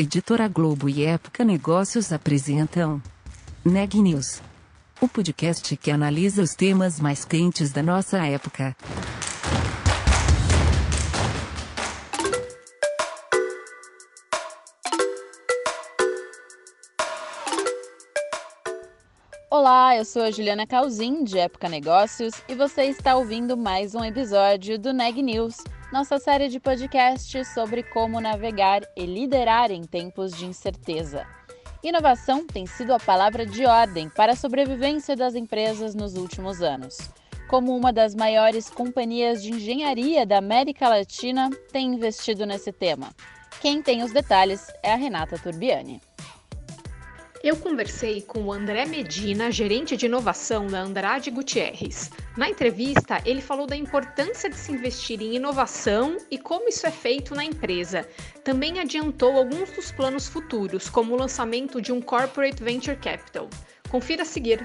Editora Globo e Época Negócios apresentam Neg News, o podcast que analisa os temas mais quentes da nossa época. Olá, eu sou a Juliana Calzin, de Época Negócios, e você está ouvindo mais um episódio do Neg News, nossa série de podcasts sobre como navegar e liderar em tempos de incerteza. Inovação tem sido a palavra de ordem para a sobrevivência das empresas nos últimos anos. Como uma das maiores companhias de engenharia da América Latina tem investido nesse tema. Quem tem os detalhes é a Renata Turbiani. Eu conversei com o André Medina, gerente de inovação da Andrade Gutierrez. Na entrevista, ele falou da importância de se investir em inovação e como isso é feito na empresa. Também adiantou alguns dos planos futuros, como o lançamento de um Corporate Venture Capital. Confira a seguir.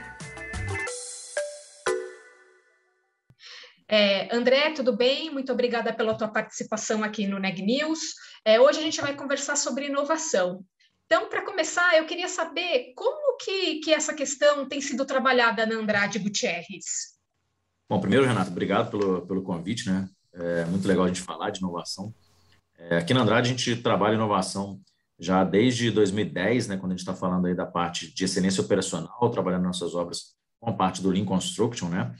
É, André, tudo bem? Muito obrigada pela tua participação aqui no Neg News. É, hoje a gente vai conversar sobre inovação. Então, para começar, eu queria saber como que, que essa questão tem sido trabalhada na Andrade Gutierrez. Bom, primeiro, Renato, obrigado pelo, pelo convite, né? É muito legal a gente falar de inovação. É, aqui na Andrade a gente trabalha inovação já desde 2010, né, quando a gente está falando aí da parte de excelência operacional, trabalhando nossas obras com a parte do Lean Construction, né?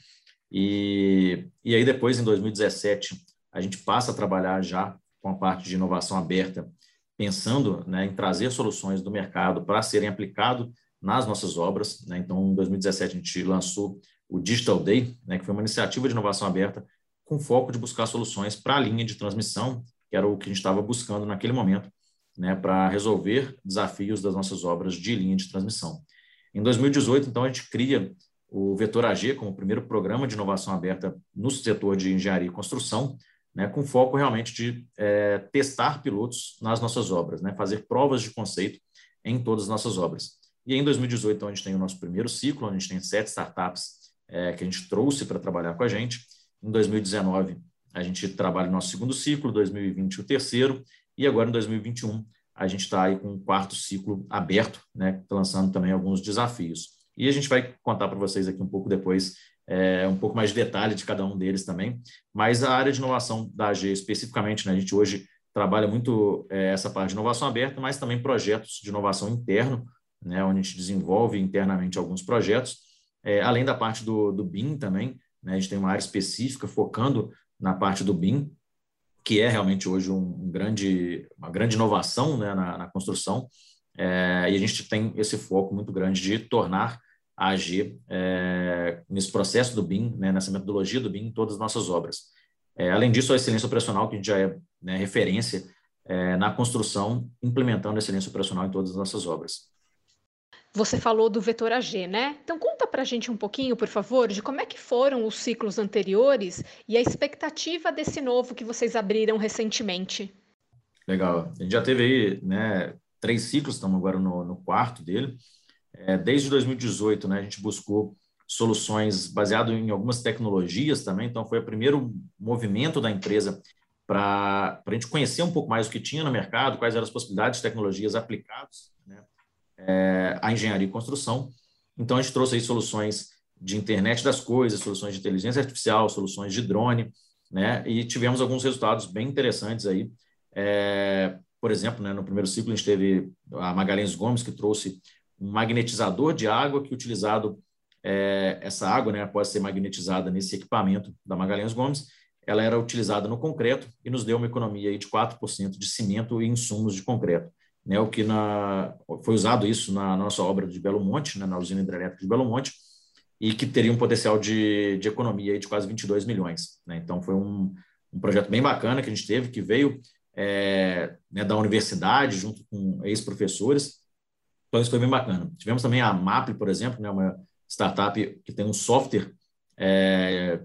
E, e aí depois, em 2017, a gente passa a trabalhar já com a parte de inovação aberta pensando né, em trazer soluções do mercado para serem aplicado nas nossas obras. Né? Então, em 2017, a gente lançou o Digital Day, né, que foi uma iniciativa de inovação aberta com foco de buscar soluções para a linha de transmissão, que era o que a gente estava buscando naquele momento, né, para resolver desafios das nossas obras de linha de transmissão. Em 2018, então, a gente cria o Vetor AG como o primeiro programa de inovação aberta no setor de engenharia e construção, né, com foco realmente de é, testar pilotos nas nossas obras, né, fazer provas de conceito em todas as nossas obras. E em 2018, então, a gente tem o nosso primeiro ciclo, a gente tem sete startups é, que a gente trouxe para trabalhar com a gente. Em 2019, a gente trabalha o nosso segundo ciclo, 2020 o terceiro, e agora em 2021 a gente está aí com um quarto ciclo aberto, né, lançando também alguns desafios. E a gente vai contar para vocês aqui um pouco depois é, um pouco mais de detalhe de cada um deles também. Mas a área de inovação da AG, especificamente, né, a gente hoje trabalha muito é, essa parte de inovação aberta, mas também projetos de inovação interno, né, onde a gente desenvolve internamente alguns projetos, é, além da parte do, do BIM também. Né, a gente tem uma área específica focando na parte do BIM, que é realmente hoje um, um grande, uma grande inovação né, na, na construção. É, e a gente tem esse foco muito grande de tornar a agir é, nesse processo do BIM, né, nessa metodologia do BIM em todas as nossas obras. É, além disso, a excelência operacional, que a gente já é né, referência é, na construção, implementando a excelência operacional em todas as nossas obras. Você falou do vetor AG, né? Então conta para a gente um pouquinho, por favor, de como é que foram os ciclos anteriores e a expectativa desse novo que vocês abriram recentemente. Legal. A gente já teve aí né, três ciclos, estamos agora no, no quarto dele. É, desde 2018, né, a gente buscou soluções baseado em algumas tecnologias também, então foi o primeiro movimento da empresa para a gente conhecer um pouco mais o que tinha no mercado, quais eram as possibilidades de tecnologias aplicadas né, é, à engenharia e construção. Então, a gente trouxe aí soluções de internet das coisas, soluções de inteligência artificial, soluções de drone, né, e tivemos alguns resultados bem interessantes aí. É, por exemplo, né, no primeiro ciclo, a gente teve a Magalhães Gomes, que trouxe um magnetizador de água que utilizado é, essa água, né, após ser magnetizada nesse equipamento da Magalhães Gomes, ela era utilizada no concreto e nos deu uma economia aí de 4% de cimento e insumos de concreto. Né, o que na, foi usado isso na nossa obra de Belo Monte, né, na usina hidrelétrica de Belo Monte, e que teria um potencial de, de economia de quase 22 milhões. Né? Então, foi um, um projeto bem bacana que a gente teve, que veio é, né, da universidade, junto com ex-professores, então, isso foi bem bacana. Tivemos também a MAP, por exemplo, né, uma startup que tem um software é,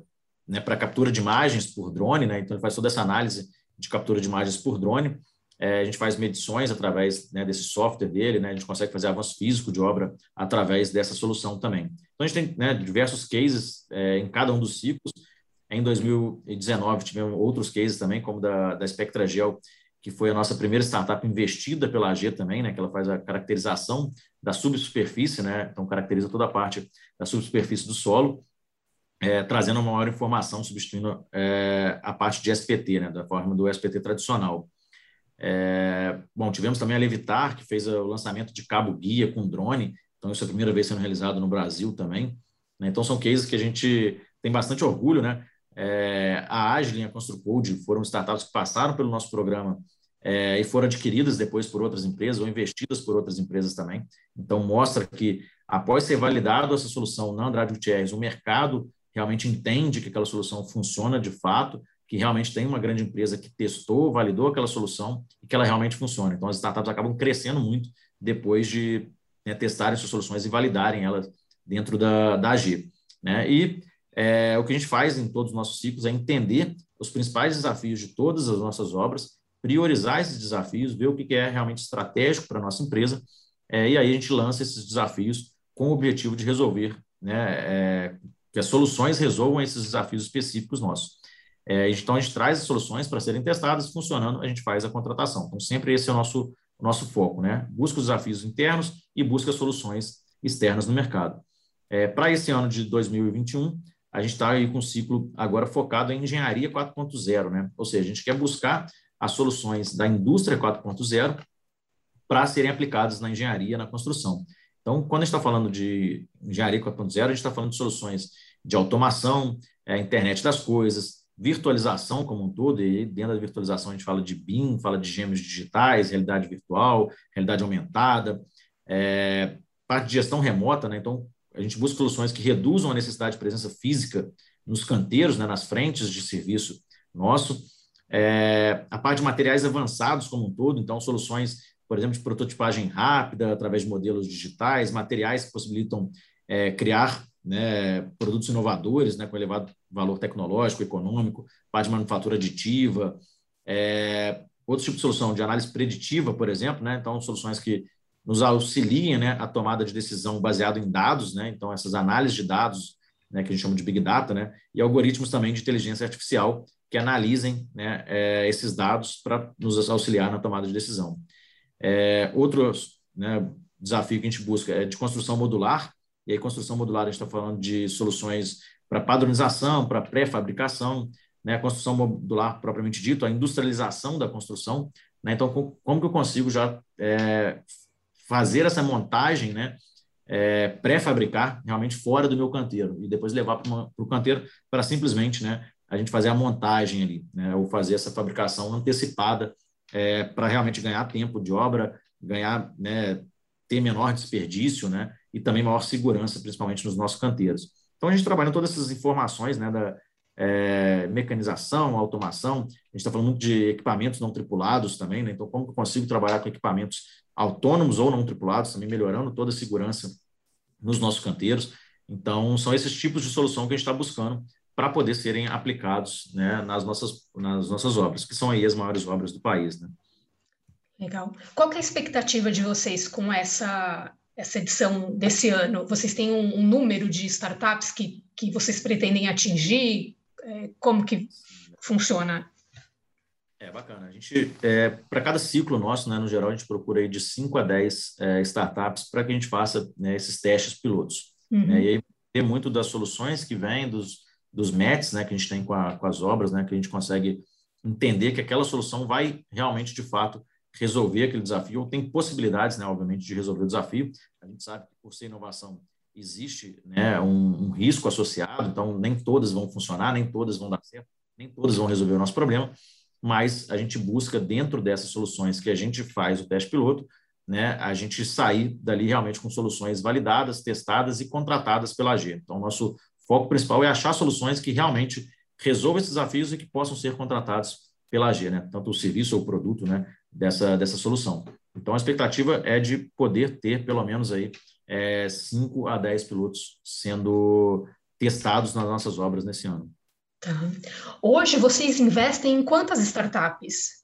né, para captura de imagens por drone, né, então ele faz toda essa análise de captura de imagens por drone. É, a gente faz medições através né, desse software dele, né, a gente consegue fazer avanço físico de obra através dessa solução também. Então, a gente tem né, diversos cases é, em cada um dos ciclos. Em 2019, tivemos outros cases também, como da, da Spectra Gel, que foi a nossa primeira startup investida pela AG também, né, que ela faz a caracterização da subsuperfície, né, então caracteriza toda a parte da subsuperfície do solo, é, trazendo uma maior informação, substituindo é, a parte de SPT, né, da forma do SPT tradicional. É, bom, tivemos também a Levitar, que fez o lançamento de cabo guia com drone, então isso é a primeira vez sendo realizado no Brasil também. Né, então são cases que a gente tem bastante orgulho, né? É, a Agilin e a Construcode foram startups que passaram pelo nosso programa é, e foram adquiridas depois por outras empresas ou investidas por outras empresas também. Então, mostra que, após ser validado essa solução na Andrade Gutierrez, o mercado realmente entende que aquela solução funciona de fato, que realmente tem uma grande empresa que testou, validou aquela solução e que ela realmente funciona. Então, as startups acabam crescendo muito depois de né, testarem suas soluções e validarem elas dentro da, da AG. Né? E é, o que a gente faz em todos os nossos ciclos é entender os principais desafios de todas as nossas obras, priorizar esses desafios, ver o que é realmente estratégico para a nossa empresa, é, e aí a gente lança esses desafios com o objetivo de resolver, né, é, que as soluções resolvam esses desafios específicos nossos. É, então, a gente traz as soluções para serem testadas, funcionando, a gente faz a contratação. Então, sempre esse é o nosso, o nosso foco, né? Busca os desafios internos e busca soluções externas no mercado. É, para esse ano de 2021, a gente está aí com um ciclo agora focado em engenharia 4.0, né? Ou seja, a gente quer buscar as soluções da indústria 4.0 para serem aplicadas na engenharia, na construção. Então, quando a gente está falando de engenharia 4.0, a gente está falando de soluções de automação, é, internet das coisas, virtualização como um todo, e dentro da virtualização a gente fala de BIM, fala de gêmeos digitais, realidade virtual, realidade aumentada, é, parte de gestão remota, né? Então, a gente busca soluções que reduzam a necessidade de presença física nos canteiros, né, nas frentes de serviço nosso. É, a parte de materiais avançados como um todo, então soluções, por exemplo, de prototipagem rápida através de modelos digitais, materiais que possibilitam é, criar né, produtos inovadores né, com elevado valor tecnológico, econômico, parte de manufatura aditiva, é, outro tipo de solução de análise preditiva, por exemplo, né, então soluções que nos auxiliem né, a tomada de decisão baseado em dados, né, então essas análises de dados, né, que a gente chama de Big Data, né, e algoritmos também de inteligência artificial que analisem né, é, esses dados para nos auxiliar na tomada de decisão. É, outro né, desafio que a gente busca é de construção modular, e aí construção modular a gente está falando de soluções para padronização, para pré-fabricação, né, a construção modular propriamente dito, a industrialização da construção. Né, então, como que eu consigo já é, fazer essa montagem, né, é, pré-fabricar realmente fora do meu canteiro e depois levar para o canteiro para simplesmente, né, a gente fazer a montagem ali, né, ou fazer essa fabricação antecipada é, para realmente ganhar tempo de obra, ganhar, né, ter menor desperdício, né, e também maior segurança, principalmente nos nossos canteiros. Então a gente trabalha todas essas informações, né, da é, mecanização, automação. A gente está falando muito de equipamentos não tripulados também, né? Então como eu consigo trabalhar com equipamentos autônomos ou não tripulados, também melhorando toda a segurança nos nossos canteiros. Então, são esses tipos de solução que a gente está buscando para poder serem aplicados né, nas, nossas, nas nossas obras, que são aí as maiores obras do país. Né? Legal. Qual é a expectativa de vocês com essa, essa edição desse ano? Vocês têm um, um número de startups que, que vocês pretendem atingir? É, como que funciona? É bacana. A gente, é, para cada ciclo nosso, né, no geral, a gente procura aí de 5 a 10 é, startups para que a gente faça né, esses testes pilotos. Uhum. Né, e aí tem muito das soluções que vêm, dos, dos METs né, que a gente tem com, a, com as obras, né, que a gente consegue entender que aquela solução vai realmente, de fato, resolver aquele desafio, ou tem possibilidades, né, obviamente, de resolver o desafio. A gente sabe que, por ser inovação, existe né, um, um risco associado, então nem todas vão funcionar, nem todas vão dar certo, nem todas vão resolver o nosso problema mas a gente busca, dentro dessas soluções que a gente faz o teste piloto, né, a gente sair dali realmente com soluções validadas, testadas e contratadas pela AG. Então, nosso foco principal é achar soluções que realmente resolvam esses desafios e que possam ser contratados pela AG, né, tanto o serviço ou o produto né, dessa, dessa solução. Então, a expectativa é de poder ter pelo menos aí é, 5 a 10 pilotos sendo testados nas nossas obras nesse ano. Tá. Hoje vocês investem em quantas startups?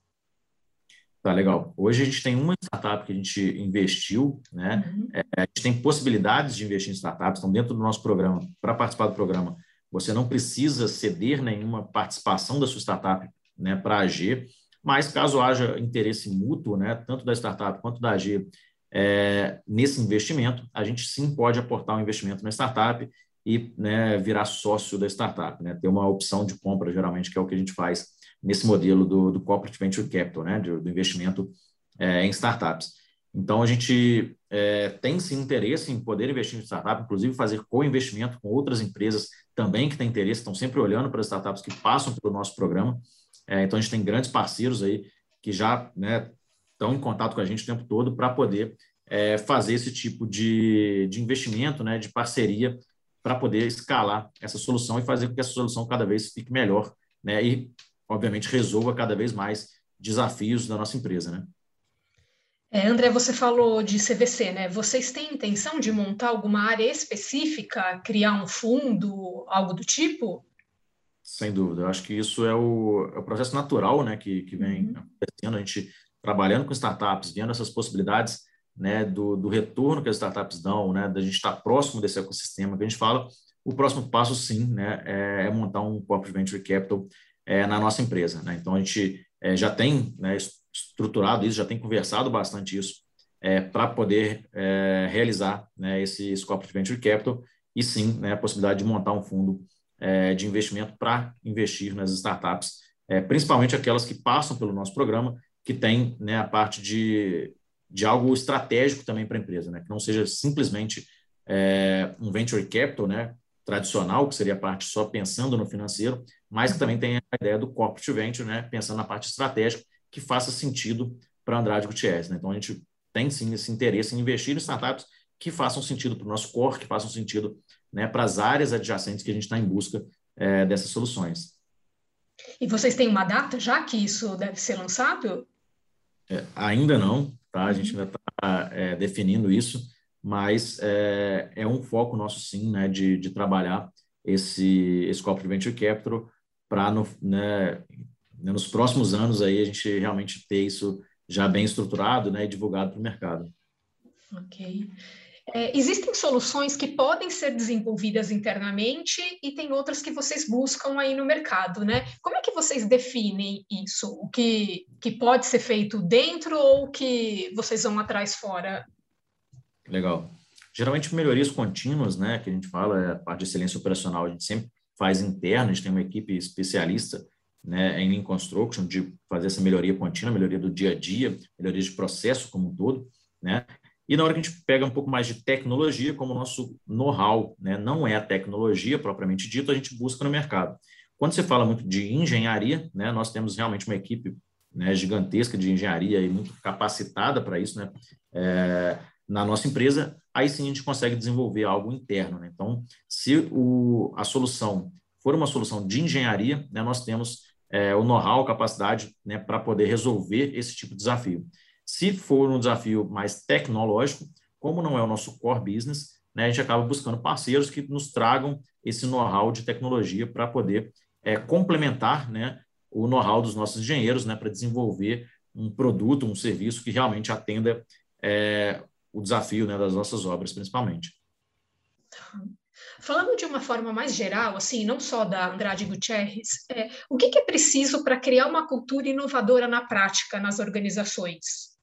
Tá, legal. Hoje a gente tem uma startup que a gente investiu, né? Uhum. É, a gente tem possibilidades de investir em startups, então dentro do nosso programa, para participar do programa, você não precisa ceder nenhuma participação da sua startup né, para a AG, mas caso haja interesse mútuo, né, tanto da startup quanto da AG, é, nesse investimento, a gente sim pode aportar um investimento na startup e né, virar sócio da startup, né, ter uma opção de compra, geralmente, que é o que a gente faz nesse modelo do, do Corporate Venture Capital, né, do, do investimento é, em startups. Então, a gente é, tem sim interesse em poder investir em startup, inclusive fazer co-investimento com outras empresas também que têm interesse, estão sempre olhando para as startups que passam pelo nosso programa. É, então, a gente tem grandes parceiros aí que já né, estão em contato com a gente o tempo todo para poder é, fazer esse tipo de, de investimento, né, de parceria, para poder escalar essa solução e fazer com que essa solução cada vez fique melhor né, e, obviamente, resolva cada vez mais desafios da nossa empresa. Né? É, André, você falou de CVC, né? Vocês têm intenção de montar alguma área específica, criar um fundo, algo do tipo? Sem dúvida, eu acho que isso é o, é o processo natural né, que, que vem uhum. acontecendo, a gente trabalhando com startups, vendo essas possibilidades né, do, do retorno que as startups dão, né, da gente estar próximo desse ecossistema que a gente fala, o próximo passo, sim, né, é, é montar um corporate venture capital é, na nossa empresa. Né? Então, a gente é, já tem né, estruturado isso, já tem conversado bastante isso é, para poder é, realizar né, esse, esse corporate venture capital e sim né, a possibilidade de montar um fundo é, de investimento para investir nas startups, é, principalmente aquelas que passam pelo nosso programa, que tem né, a parte de, de algo estratégico também para a empresa, né, que não seja simplesmente é, um venture capital né, tradicional, que seria a parte só pensando no financeiro, mas que também tem a ideia do corporate venture, né, pensando na parte estratégica, que faça sentido para Andrade Gutierrez. Né? Então, a gente tem sim esse interesse em investir em startups que façam sentido para o nosso core, que façam sentido né, para as áreas adjacentes que a gente está em busca é, dessas soluções. E vocês têm uma data já que isso deve ser lançado? É, ainda não, tá? A gente ainda está é, definindo isso, mas é, é, um foco nosso sim, né, de, de trabalhar esse, esse Corporate Venture Capital para né, né, nos próximos anos aí a gente realmente ter isso já bem estruturado né, e divulgado para o mercado. Ok. É, existem soluções que podem ser desenvolvidas internamente e tem outras que vocês buscam aí no mercado, né? Como é que vocês definem isso? O que, que pode ser feito dentro ou que vocês vão atrás fora? Legal. Geralmente melhorias contínuas, né, que a gente fala, é a parte de excelência operacional, a gente sempre faz interna, a gente tem uma equipe especialista né, em Lean Construction, de fazer essa melhoria contínua, melhoria do dia a dia, melhoria de processo como um todo, né? E na hora que a gente pega um pouco mais de tecnologia, como o nosso know-how, né, não é a tecnologia propriamente dito, a gente busca no mercado. Quando você fala muito de engenharia, né, nós temos realmente uma equipe né, gigantesca de engenharia e muito capacitada para isso, né, é, na nossa empresa, aí sim a gente consegue desenvolver algo interno. Né? Então, se o, a solução for uma solução de engenharia, né, nós temos é, o know-how, capacidade né, para poder resolver esse tipo de desafio. Se for um desafio mais tecnológico, como não é o nosso core business, né, a gente acaba buscando parceiros que nos tragam esse know-how de tecnologia para poder é, complementar né, o know-how dos nossos engenheiros né, para desenvolver um produto, um serviço que realmente atenda é, o desafio né, das nossas obras, principalmente. Falando de uma forma mais geral, assim, não só da Andrade Gutierrez, é, o que, que é preciso para criar uma cultura inovadora na prática nas organizações?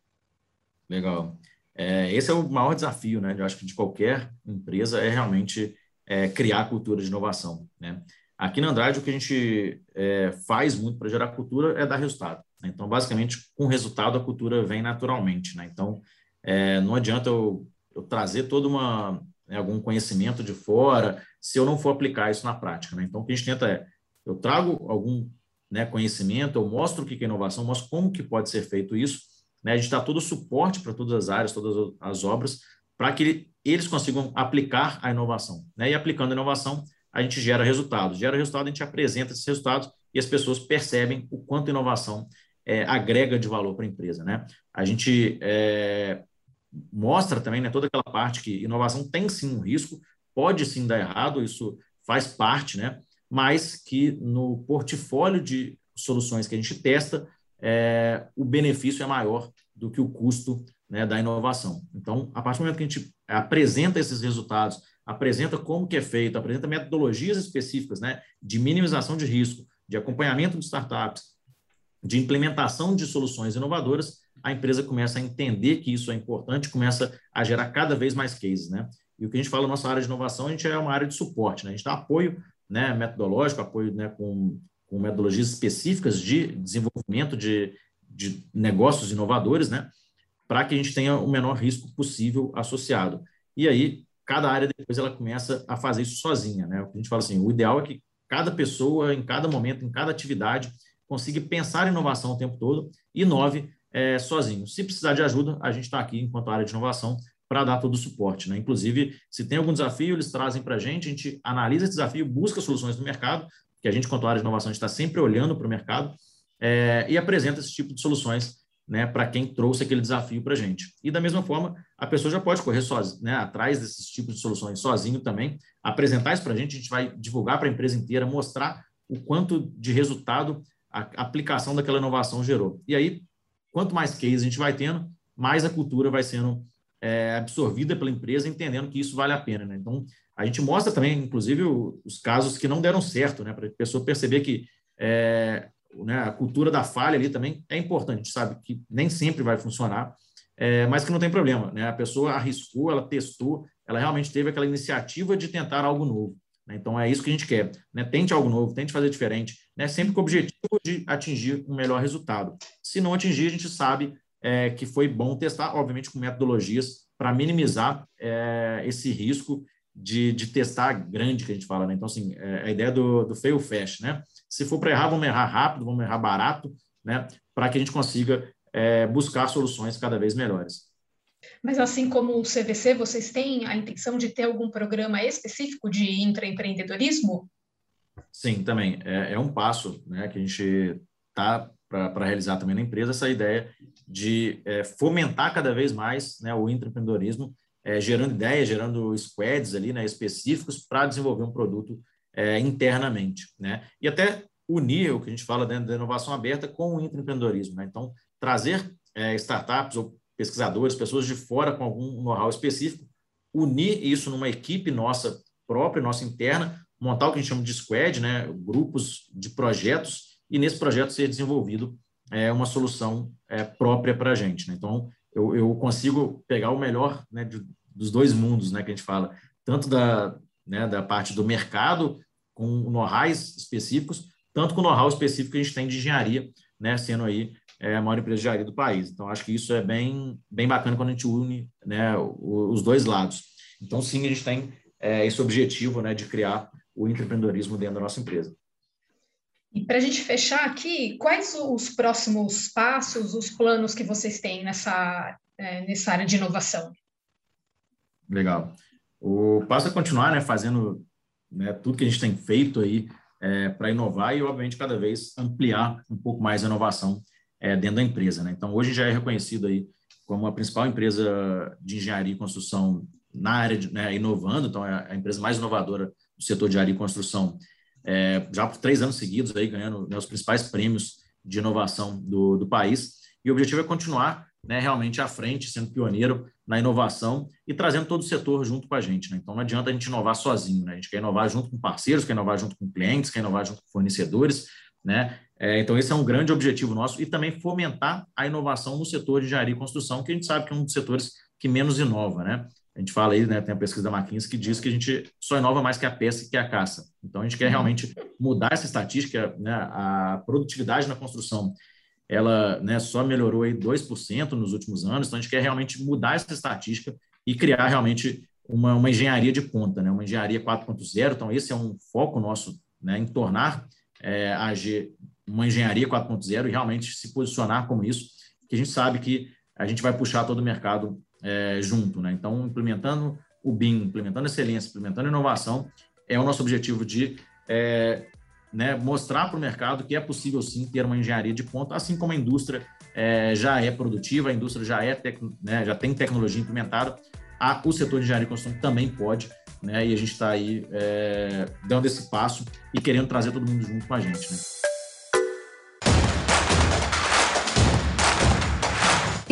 Legal. É, esse é o maior desafio, né? Eu acho que de qualquer empresa é realmente é, criar cultura de inovação, né? Aqui na Andrade, o que a gente é, faz muito para gerar cultura é dar resultado. Né? Então, basicamente, com resultado, a cultura vem naturalmente. Né? Então, é, não adianta eu, eu trazer toda uma, né, algum conhecimento de fora, se eu não for aplicar isso na prática. Né? Então, o que a gente tenta é, eu trago algum né, conhecimento, eu mostro o que é inovação, mostro como que pode ser feito isso, né? a gente dá todo o suporte para todas as áreas, todas as obras, para que eles consigam aplicar a inovação. Né? E aplicando a inovação, a gente gera resultados. Gera resultado, a gente apresenta esses resultados e as pessoas percebem o quanto inovação é, agrega de valor para a empresa. Né? A gente é, mostra também né, toda aquela parte que inovação tem sim um risco, pode sim dar errado, isso faz parte, né? mas que no portfólio de soluções que a gente testa, é, o benefício é maior do que o custo né, da inovação. Então, a partir do momento que a gente apresenta esses resultados, apresenta como que é feito, apresenta metodologias específicas né, de minimização de risco, de acompanhamento de startups, de implementação de soluções inovadoras, a empresa começa a entender que isso é importante, começa a gerar cada vez mais cases, né? E o que a gente fala na nossa área de inovação, a gente é uma área de suporte, né? A gente dá apoio né, metodológico, apoio né, com, com metodologias específicas de desenvolvimento de, de negócios inovadores, né? Para que a gente tenha o menor risco possível associado. E aí, cada área depois ela começa a fazer isso sozinha, né? A gente fala assim, o ideal é que cada pessoa, em cada momento, em cada atividade, consiga pensar em inovação o tempo todo e inove é, sozinho. Se precisar de ajuda, a gente está aqui, enquanto área de inovação, para dar todo o suporte. Né? Inclusive, se tem algum desafio, eles trazem para a gente, a gente analisa esse desafio, busca soluções no mercado, que a gente, quanto área de inovação, está sempre olhando para o mercado é, e apresenta esse tipo de soluções né, para quem trouxe aquele desafio para a gente. E da mesma forma, a pessoa já pode correr sozinha, né, atrás desses tipos de soluções sozinho também, apresentar isso para a gente, a gente vai divulgar para a empresa inteira, mostrar o quanto de resultado a aplicação daquela inovação gerou. E aí, quanto mais cases a gente vai tendo, mais a cultura vai sendo é, absorvida pela empresa, entendendo que isso vale a pena. Né? Então, a gente mostra também, inclusive, os casos que não deram certo, né, para a pessoa perceber que é, né, a cultura da falha ali também é importante. A gente sabe que nem sempre vai funcionar, é, mas que não tem problema. Né? A pessoa arriscou, ela testou, ela realmente teve aquela iniciativa de tentar algo novo. Né? Então, é isso que a gente quer. Né? Tente algo novo, tente fazer diferente, né? sempre com o objetivo de atingir um melhor resultado. Se não atingir, a gente sabe é, que foi bom testar, obviamente, com metodologias para minimizar é, esse risco de, de testar grande que a gente fala. Né? Então, assim, é, a ideia do, do fail fast. Né? Se for para errar, vamos errar rápido, vamos errar barato, né? para que a gente consiga é, buscar soluções cada vez melhores. Mas assim como o CVC, vocês têm a intenção de ter algum programa específico de intraempreendedorismo? Sim, também. É, é um passo né, que a gente está para realizar também na empresa, essa ideia de é, fomentar cada vez mais né, o intraempreendedorismo, é, gerando ideias, gerando squads ali, né, específicos para desenvolver um produto é, internamente. Né? E até unir o que a gente fala dentro da inovação aberta com o intraempreendedorismo. Né? Então, trazer é, startups ou pesquisadores, pessoas de fora com algum know-how específico, unir isso numa equipe nossa própria, nossa interna, montar o que a gente chama de squad, né, grupos de projetos, e nesse projeto ser desenvolvido é, uma solução é, própria para a gente. Né? Então, eu, eu, consigo pegar o melhor né, de, dos dois mundos né, que a gente fala, tanto da, né, da parte do mercado, com know-hows específicos, tanto com know-how específico que a gente tem de engenharia, né, sendo aí é a maior empresa de engenharia do país. Então, acho que isso é bem, bem bacana quando a gente une né, os dois lados. Então, sim, a gente tem é, esse objetivo né, de criar o empreendedorismo dentro da nossa empresa. E para a gente fechar aqui, quais os próximos passos, os planos que vocês têm nessa, é, nessa área de inovação? Legal. O passo é continuar né, fazendo né, tudo que a gente tem feito aí é, para inovar e, obviamente, cada vez ampliar um pouco mais a inovação é, dentro da empresa. Né? Então, hoje já é reconhecido aí como a principal empresa de engenharia e construção na área de né, inovando, então é a empresa mais inovadora do setor de engenharia e construção, é, já por três anos seguidos aí ganhando né, os principais prêmios de inovação do, do país. E o objetivo é continuar né, realmente à frente, sendo pioneiro na inovação e trazendo todo o setor junto com a gente. Né? Então, não adianta a gente inovar sozinho, né? a gente quer inovar junto com parceiros, quer inovar junto com clientes, quer inovar junto com fornecedores, né? É, então, esse é um grande objetivo nosso e também fomentar a inovação no setor de engenharia e construção, que a gente sabe que é um dos setores que menos inova, né? A gente fala aí, né, tem a pesquisa da McKinsey que diz que a gente só inova mais que a pesca e que a caça. Então, a gente quer uhum. realmente mudar essa estatística, né? A produtividade na construção, ela né, só melhorou aí 2% nos últimos anos, então a gente quer realmente mudar essa estatística e criar realmente uma, uma engenharia de ponta, né? Uma engenharia 4.0. Então, esse é um foco nosso, né, em tornar é, agir uma engenharia 4.0 e realmente se posicionar como isso, que a gente sabe que a gente vai puxar todo o mercado é, junto. Né? Então, implementando o BIM, implementando excelência, implementando inovação, é o nosso objetivo de é, né, mostrar para o mercado que é possível sim ter uma engenharia de ponta, assim como a indústria é, já é produtiva, a indústria já, é tec, né, já tem tecnologia implementada, a, o setor de engenharia de construção também pode né? E a gente está aí é, dando esse passo e querendo trazer todo mundo junto com a gente, né?